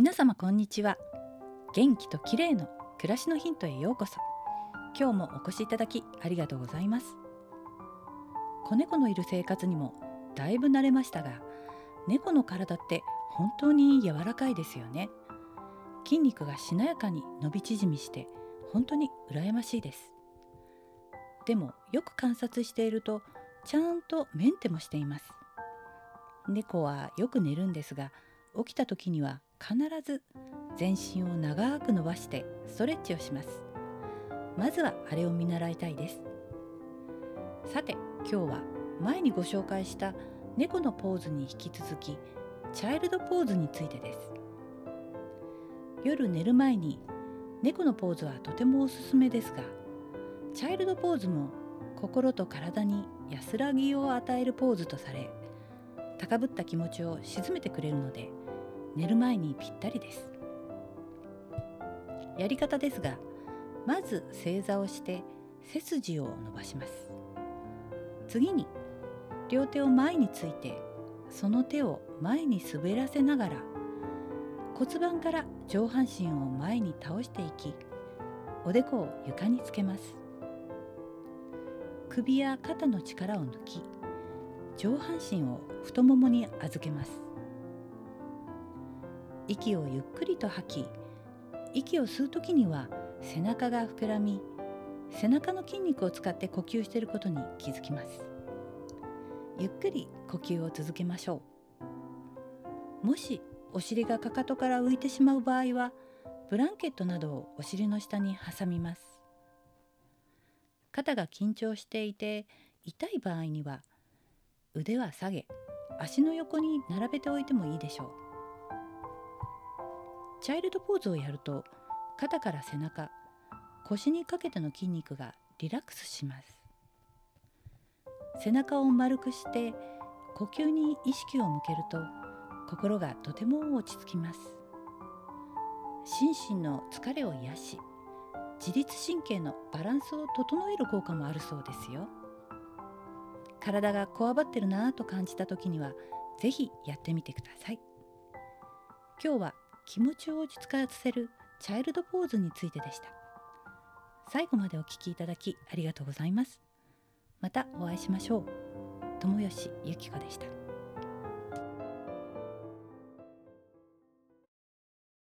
皆様こんにちは。元気と綺麗の暮らしのヒントへようこそ。今日もお越しいただきありがとうございます。子猫のいる生活にもだいぶ慣れましたが猫の体って本当に柔らかいですよね。筋肉がしなやかに伸び縮みして本当に羨ましいです。でもよく観察しているとちゃんとメンテもしています。猫はよく寝るんですが起きた時には必ず全身を長く伸ばしてストレッチをします。まずはあれを見習いたいです。さて今日は前にご紹介した猫のポーズに引き続きチャイルドポーズについてです。夜寝る前に猫のポーズはとてもおすすめですがチャイルドポーズも心と体に安らぎを与えるポーズとされ高ぶった気持ちを鎮めてくれるので寝る前にぴったりです。やり方ですがまず正座をして背筋を伸ばします。次に両手を前についてその手を前に滑らせながら骨盤から上半身を前に倒していきおでこを床につけます。首や肩の力を抜き上半身を太ももに預けます。息をゆっくりと吐き息を吸う時には背中が膨らみ背中の筋肉を使って呼吸していることに気づきます。ゆっくり呼吸を続けましょう。もしお尻がかかとから浮いてしまう場合はブランケットなどをお尻の下に挟みます。肩が緊張していて痛い場合には腕は下げ足の横に並べておいてもいいでしょう。チャイルドポーズをやると肩から背中腰にかけての筋肉がリラックスします。背中を丸くして呼吸に意識を向けると心がとても落ち着きます。心身の疲れを癒し自律神経のバランスを整える効果もあるそうですよ。体がこわばってるなぁと感じた時には是非やってみてください。今日は気持ちを落ち着かせるチャイルドポーズについてでした。最後までお聴きいただきありがとうございます。またお会いしましょう。友吉ゆき子でした。